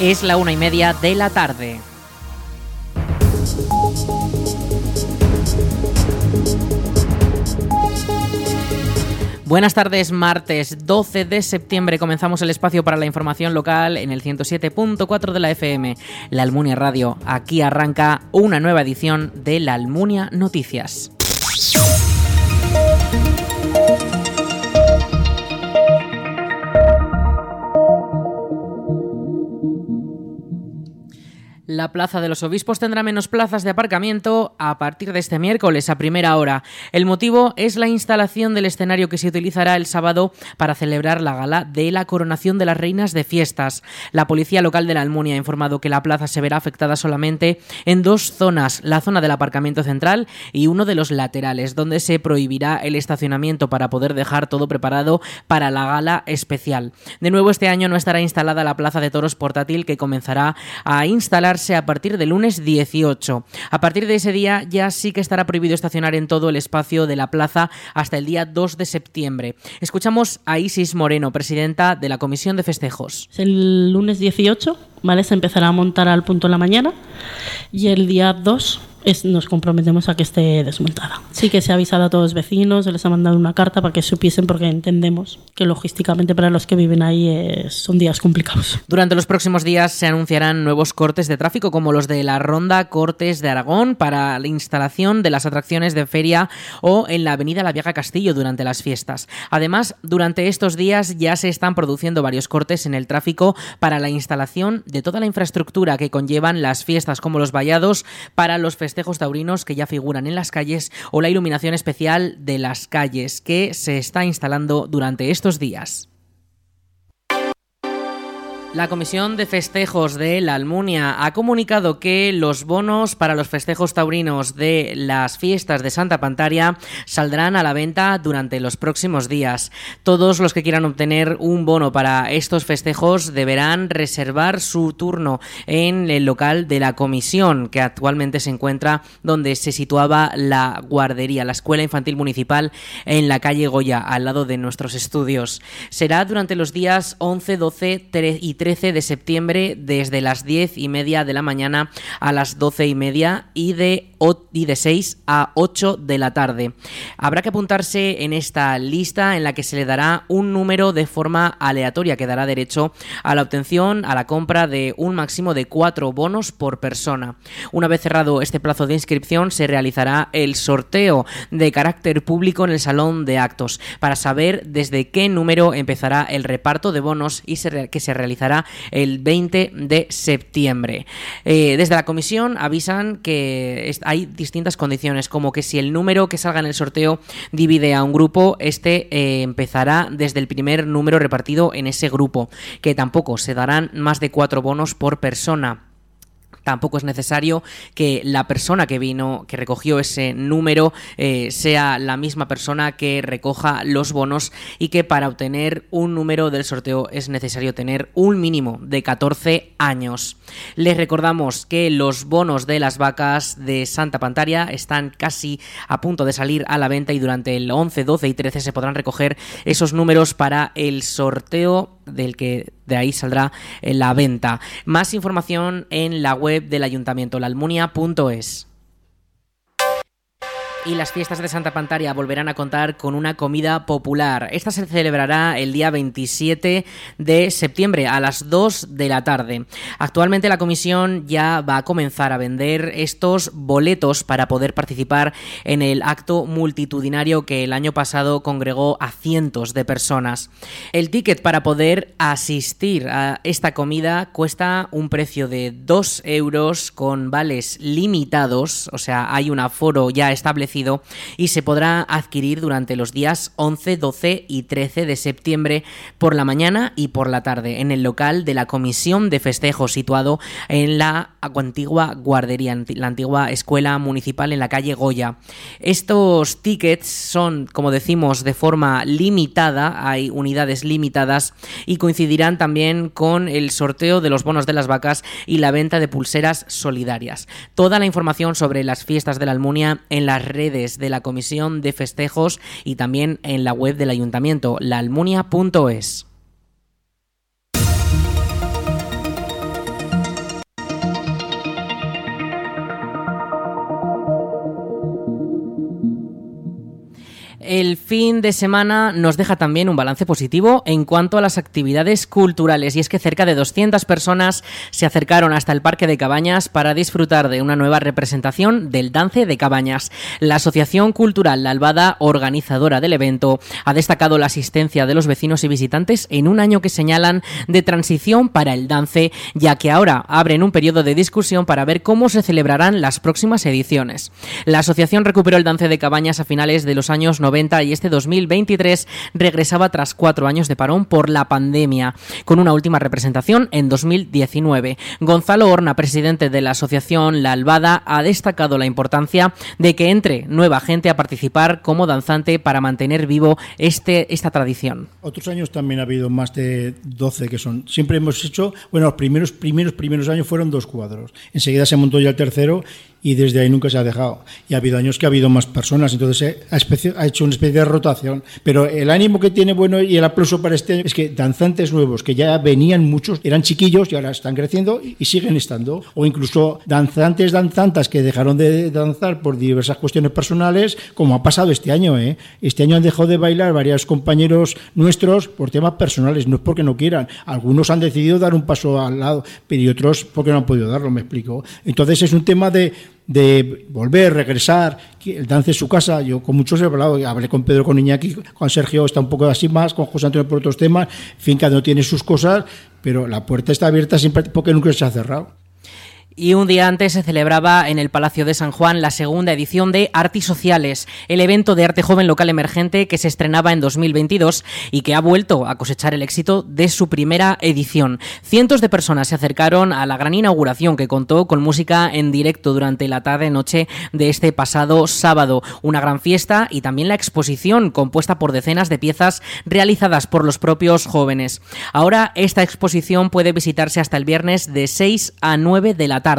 Es la una y media de la tarde. Buenas tardes, martes 12 de septiembre comenzamos el espacio para la información local en el 107.4 de la FM, la Almunia Radio. Aquí arranca una nueva edición de la Almunia Noticias. La Plaza de los Obispos tendrá menos plazas de aparcamiento a partir de este miércoles a primera hora. El motivo es la instalación del escenario que se utilizará el sábado para celebrar la gala de la coronación de las reinas de fiestas. La policía local de la Almunia ha informado que la plaza se verá afectada solamente en dos zonas, la zona del aparcamiento central y uno de los laterales, donde se prohibirá el estacionamiento para poder dejar todo preparado para la gala especial. De nuevo este año no estará instalada la plaza de toros portátil que comenzará a instalarse a partir del lunes 18. A partir de ese día ya sí que estará prohibido estacionar en todo el espacio de la plaza hasta el día 2 de septiembre. Escuchamos a Isis Moreno, presidenta de la Comisión de Festejos. El lunes 18, ¿vale? Se empezará a montar al punto de la mañana y el día 2 nos comprometemos a que esté desmontada. Sí que se ha avisado a todos los vecinos, se les ha mandado una carta para que supiesen porque entendemos que logísticamente para los que viven ahí son días complicados. Durante los próximos días se anunciarán nuevos cortes de tráfico como los de la Ronda Cortes de Aragón para la instalación de las atracciones de feria o en la Avenida La Vieja Castillo durante las fiestas. Además, durante estos días ya se están produciendo varios cortes en el tráfico para la instalación de toda la infraestructura que conllevan las fiestas como los vallados para los festivales festejos taurinos que ya figuran en las calles o la iluminación especial de las calles que se está instalando durante estos días. La Comisión de Festejos de la Almunia ha comunicado que los bonos para los festejos taurinos de las fiestas de Santa Pantaria saldrán a la venta durante los próximos días. Todos los que quieran obtener un bono para estos festejos deberán reservar su turno en el local de la comisión, que actualmente se encuentra donde se situaba la guardería, la Escuela Infantil Municipal en la calle Goya, al lado de nuestros estudios. Será durante los días 11, 12 y 13 de septiembre desde las 10 y media de la mañana a las 12 y media y de, y de 6 a 8 de la tarde. Habrá que apuntarse en esta lista en la que se le dará un número de forma aleatoria que dará derecho a la obtención, a la compra de un máximo de cuatro bonos por persona. Una vez cerrado este plazo de inscripción se realizará el sorteo de carácter público en el salón de actos para saber desde qué número empezará el reparto de bonos y que se realizará el 20 de septiembre. Eh, desde la comisión avisan que hay distintas condiciones, como que si el número que salga en el sorteo divide a un grupo, este eh, empezará desde el primer número repartido en ese grupo, que tampoco se darán más de cuatro bonos por persona. Tampoco es necesario que la persona que vino, que recogió ese número, eh, sea la misma persona que recoja los bonos y que para obtener un número del sorteo es necesario tener un mínimo de 14 años. Les recordamos que los bonos de las vacas de Santa Pantaria están casi a punto de salir a la venta y durante el 11, 12 y 13 se podrán recoger esos números para el sorteo del que de ahí saldrá la venta. Más información en la web del ayuntamiento, laalmunia.es y las fiestas de Santa Pantaria volverán a contar con una comida popular. Esta se celebrará el día 27 de septiembre a las 2 de la tarde. Actualmente la comisión ya va a comenzar a vender estos boletos para poder participar en el acto multitudinario que el año pasado congregó a cientos de personas. El ticket para poder asistir a esta comida cuesta un precio de 2 euros con vales limitados, o sea, hay un aforo ya y se podrá adquirir durante los días 11, 12 y 13 de septiembre por la mañana y por la tarde en el local de la Comisión de Festejos situado en la antigua guardería, la antigua escuela municipal en la calle Goya. Estos tickets son, como decimos, de forma limitada, hay unidades limitadas y coincidirán también con el sorteo de los bonos de las vacas y la venta de pulseras solidarias. Toda la información sobre las fiestas de la Almunia en las redes redes de la Comisión de Festejos y también en la web del Ayuntamiento, laalmunia.es. El fin de semana nos deja también un balance positivo en cuanto a las actividades culturales y es que cerca de 200 personas se acercaron hasta el Parque de Cabañas para disfrutar de una nueva representación del Dance de Cabañas. La Asociación Cultural La Albada, organizadora del evento, ha destacado la asistencia de los vecinos y visitantes en un año que señalan de transición para el dance, ya que ahora abren un periodo de discusión para ver cómo se celebrarán las próximas ediciones. La asociación recuperó el Dance de Cabañas a finales de los años 90 y este 2023 regresaba tras cuatro años de parón por la pandemia, con una última representación en 2019. Gonzalo Horna, presidente de la asociación La Albada, ha destacado la importancia de que entre nueva gente a participar como danzante para mantener vivo este, esta tradición. Otros años también ha habido más de 12 que son. Siempre hemos hecho, bueno, los primeros, primeros, primeros años fueron dos cuadros. Enseguida se montó ya el tercero y desde ahí nunca se ha dejado. Y ha habido años que ha habido más personas, entonces ha, hecho una especie de rotación. Pero el ánimo que tiene bueno y el aplauso para este año es que danzantes nuevos, que ya venían muchos, eran chiquillos y ahora están creciendo y, siguen estando. O incluso danzantes, danzantas que dejaron de danzar por diversas cuestiones personales, como ha pasado este año. ¿eh? Este año han dejado de bailar varios compañeros nuestros por temas personales, no es porque no quieran. Algunos han decidido dar un paso al lado, pero y otros porque no han podido darlo, me explico. Entonces es un tema de de volver, regresar, el dance en su casa. Yo con muchos he hablado, hablé con Pedro, con Iñaki, con Sergio está un poco así más, con José Antonio por otros temas. En fin, cada uno tiene sus cosas, pero la puerta está abierta siempre porque nunca se ha cerrado. Y un día antes se celebraba en el Palacio de San Juan la segunda edición de Artisociales, el evento de arte joven local emergente que se estrenaba en 2022 y que ha vuelto a cosechar el éxito de su primera edición. Cientos de personas se acercaron a la gran inauguración que contó con música en directo durante la tarde-noche de este pasado sábado. Una gran fiesta y también la exposición compuesta por decenas de piezas realizadas por los propios jóvenes. Ahora esta exposición puede visitarse hasta el viernes de 6 a 9 de la tarde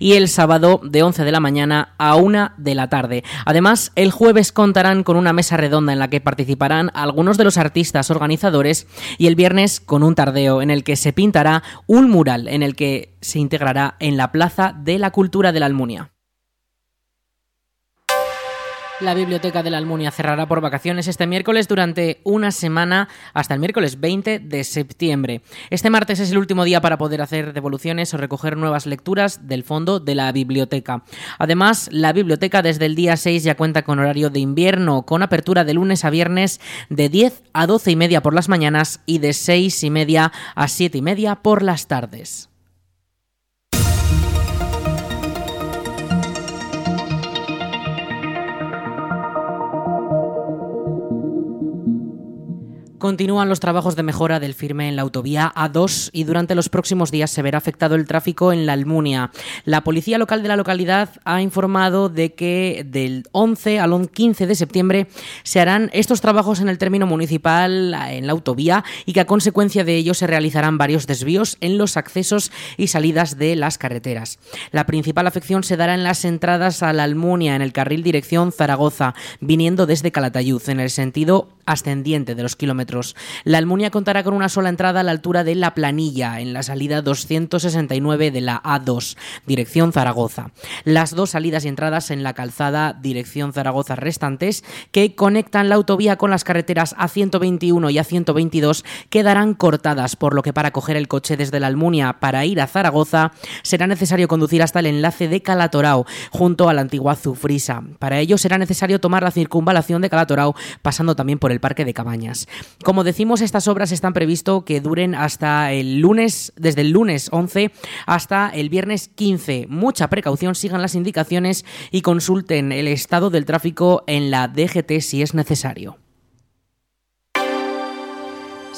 y el sábado de 11 de la mañana a 1 de la tarde. Además, el jueves contarán con una mesa redonda en la que participarán algunos de los artistas organizadores y el viernes con un tardeo en el que se pintará un mural en el que se integrará en la Plaza de la Cultura de la Almunia. La Biblioteca de la Almunia cerrará por vacaciones este miércoles durante una semana hasta el miércoles 20 de septiembre. Este martes es el último día para poder hacer devoluciones o recoger nuevas lecturas del fondo de la biblioteca. Además, la biblioteca desde el día 6 ya cuenta con horario de invierno, con apertura de lunes a viernes de 10 a 12 y media por las mañanas y de 6 y media a 7 y media por las tardes. Continúan los trabajos de mejora del firme en la autovía A2 y durante los próximos días se verá afectado el tráfico en la Almunia. La policía local de la localidad ha informado de que del 11 al 15 de septiembre se harán estos trabajos en el término municipal en la autovía y que a consecuencia de ello se realizarán varios desvíos en los accesos y salidas de las carreteras. La principal afección se dará en las entradas a la Almunia en el carril dirección Zaragoza, viniendo desde Calatayud en el sentido ascendiente de los kilómetros. La Almunia contará con una sola entrada a la altura de La Planilla, en la salida 269 de la A2, dirección Zaragoza. Las dos salidas y entradas en la calzada dirección Zaragoza restantes, que conectan la autovía con las carreteras A121 y A122, quedarán cortadas, por lo que para coger el coche desde la Almunia para ir a Zaragoza será necesario conducir hasta el enlace de Calatorao, junto a la antigua Zufrisa. Para ello será necesario tomar la circunvalación de Calatorao, pasando también por el Parque de Cabañas. Como decimos, estas obras están previsto que duren hasta el lunes, desde el lunes 11 hasta el viernes 15. Mucha precaución, sigan las indicaciones y consulten el estado del tráfico en la DGT si es necesario.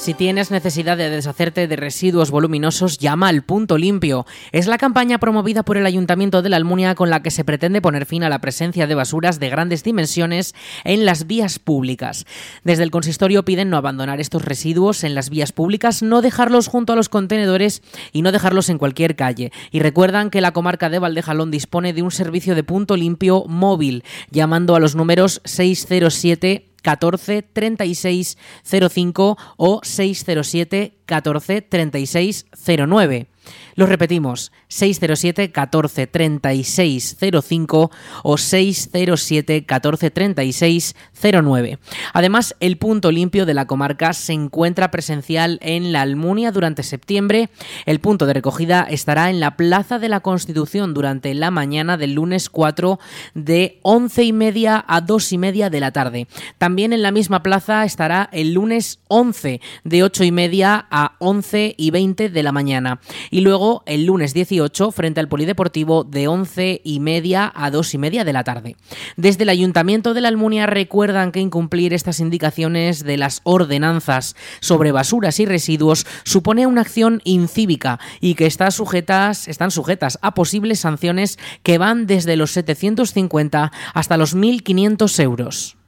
Si tienes necesidad de deshacerte de residuos voluminosos, llama al Punto Limpio. Es la campaña promovida por el Ayuntamiento de la Almunia con la que se pretende poner fin a la presencia de basuras de grandes dimensiones en las vías públicas. Desde el consistorio piden no abandonar estos residuos en las vías públicas, no dejarlos junto a los contenedores y no dejarlos en cualquier calle. Y recuerdan que la comarca de Valdejalón dispone de un servicio de punto limpio móvil, llamando a los números 607 14 36 05 o 607 14 36 09. Lo repetimos, 607 14 36 05 o 607 14 36 09. Además, el punto limpio de la comarca se encuentra presencial en la Almunia durante septiembre. El punto de recogida estará en la Plaza de la Constitución durante la mañana del lunes 4 de 11 y media a 2 y media de la tarde. También en la misma plaza estará el lunes 11 de 8 y media a 11 y 20 de la mañana. Y luego el lunes 18 frente al Polideportivo de 11 y media a 2 y media de la tarde. Desde el Ayuntamiento de la Almunia recuerdan que incumplir estas indicaciones de las ordenanzas sobre basuras y residuos supone una acción incívica y que sujetas, están sujetas a posibles sanciones que van desde los 750 hasta los 1.500 euros.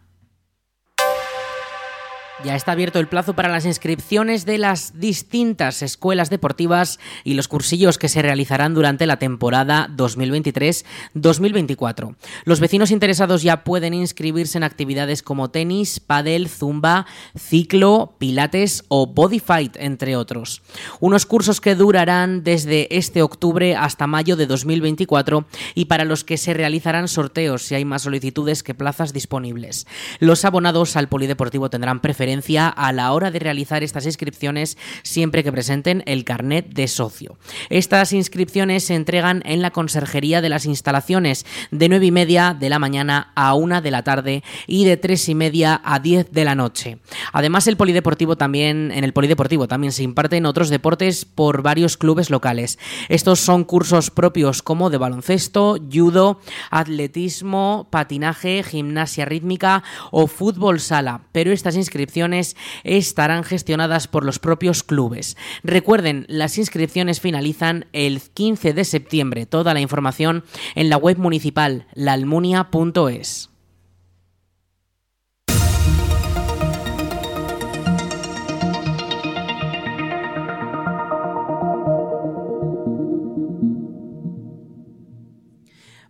Ya está abierto el plazo para las inscripciones de las distintas escuelas deportivas y los cursillos que se realizarán durante la temporada 2023-2024. Los vecinos interesados ya pueden inscribirse en actividades como tenis, pádel, zumba, ciclo, pilates o body fight, entre otros. Unos cursos que durarán desde este octubre hasta mayo de 2024 y para los que se realizarán sorteos si hay más solicitudes que plazas disponibles. Los abonados al polideportivo tendrán preferencia a la hora de realizar estas inscripciones siempre que presenten el carnet de socio. Estas inscripciones se entregan en la conserjería de las instalaciones de 9 y media de la mañana a 1 de la tarde y de 3 y media a 10 de la noche. Además, el polideportivo también, en el polideportivo también se imparten otros deportes por varios clubes locales. Estos son cursos propios como de baloncesto, judo, atletismo, patinaje, gimnasia rítmica o fútbol sala, pero estas inscripciones estarán gestionadas por los propios clubes. Recuerden, las inscripciones finalizan el 15 de septiembre. Toda la información en la web municipal laalmunia.es.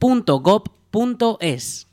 .gov.es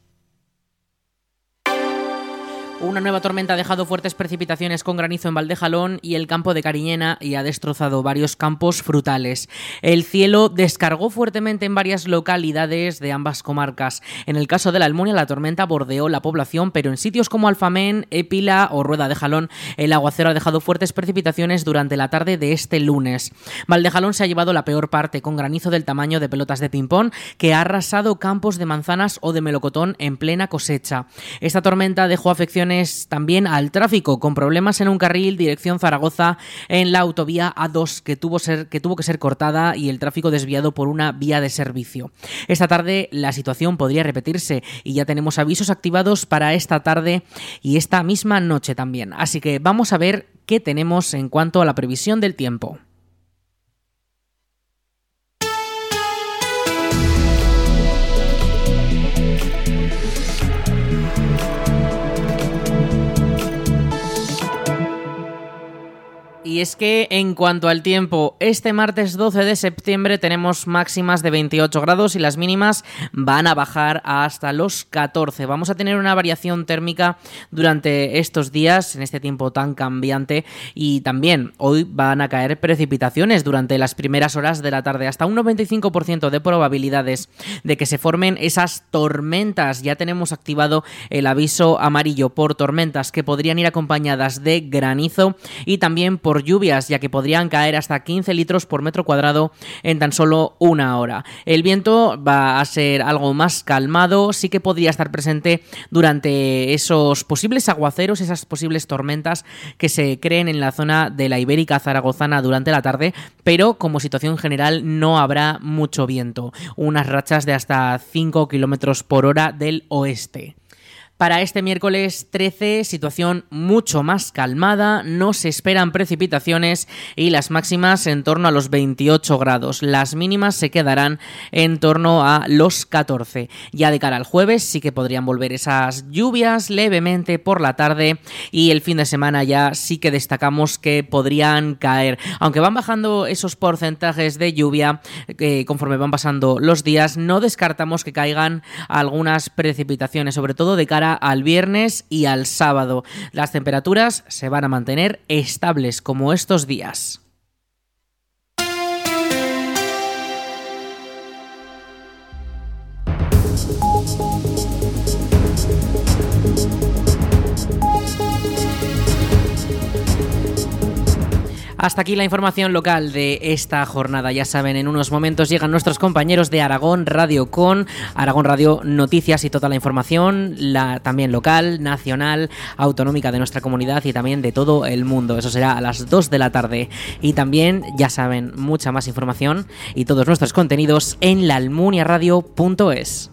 una nueva tormenta ha dejado fuertes precipitaciones con granizo en Valdejalón y el campo de Cariñena y ha destrozado varios campos frutales. El cielo descargó fuertemente en varias localidades de ambas comarcas. En el caso de la Almunia, la tormenta bordeó la población, pero en sitios como Alfamén, Épila o Rueda de Jalón, el aguacero ha dejado fuertes precipitaciones durante la tarde de este lunes. Valdejalón se ha llevado la peor parte, con granizo del tamaño de pelotas de ping-pong, que ha arrasado campos de manzanas o de melocotón en plena cosecha. Esta tormenta dejó afecciones también al tráfico, con problemas en un carril dirección Zaragoza en la autovía A2 que tuvo, que tuvo que ser cortada y el tráfico desviado por una vía de servicio. Esta tarde la situación podría repetirse y ya tenemos avisos activados para esta tarde y esta misma noche también. Así que vamos a ver qué tenemos en cuanto a la previsión del tiempo. Y es que en cuanto al tiempo, este martes 12 de septiembre tenemos máximas de 28 grados y las mínimas van a bajar hasta los 14. Vamos a tener una variación térmica durante estos días, en este tiempo tan cambiante, y también hoy van a caer precipitaciones durante las primeras horas de la tarde, hasta un 95% de probabilidades de que se formen esas tormentas. Ya tenemos activado el aviso amarillo por tormentas que podrían ir acompañadas de granizo y también por lluvias, ya que podrían caer hasta 15 litros por metro cuadrado en tan solo una hora. El viento va a ser algo más calmado, sí que podría estar presente durante esos posibles aguaceros, esas posibles tormentas que se creen en la zona de la Ibérica Zaragozana durante la tarde, pero como situación general no habrá mucho viento, unas rachas de hasta 5 kilómetros por hora del oeste. Para este miércoles 13, situación mucho más calmada, no se esperan precipitaciones y las máximas en torno a los 28 grados. Las mínimas se quedarán en torno a los 14. Ya de cara al jueves sí que podrían volver esas lluvias levemente por la tarde y el fin de semana ya sí que destacamos que podrían caer. Aunque van bajando esos porcentajes de lluvia eh, conforme van pasando los días, no descartamos que caigan algunas precipitaciones, sobre todo de al viernes y al sábado. Las temperaturas se van a mantener estables como estos días. Hasta aquí la información local de esta jornada. Ya saben, en unos momentos llegan nuestros compañeros de Aragón Radio con Aragón Radio Noticias y toda la información, la también local, nacional, autonómica de nuestra comunidad y también de todo el mundo. Eso será a las 2 de la tarde. Y también, ya saben, mucha más información y todos nuestros contenidos en laalmuniaradio.es.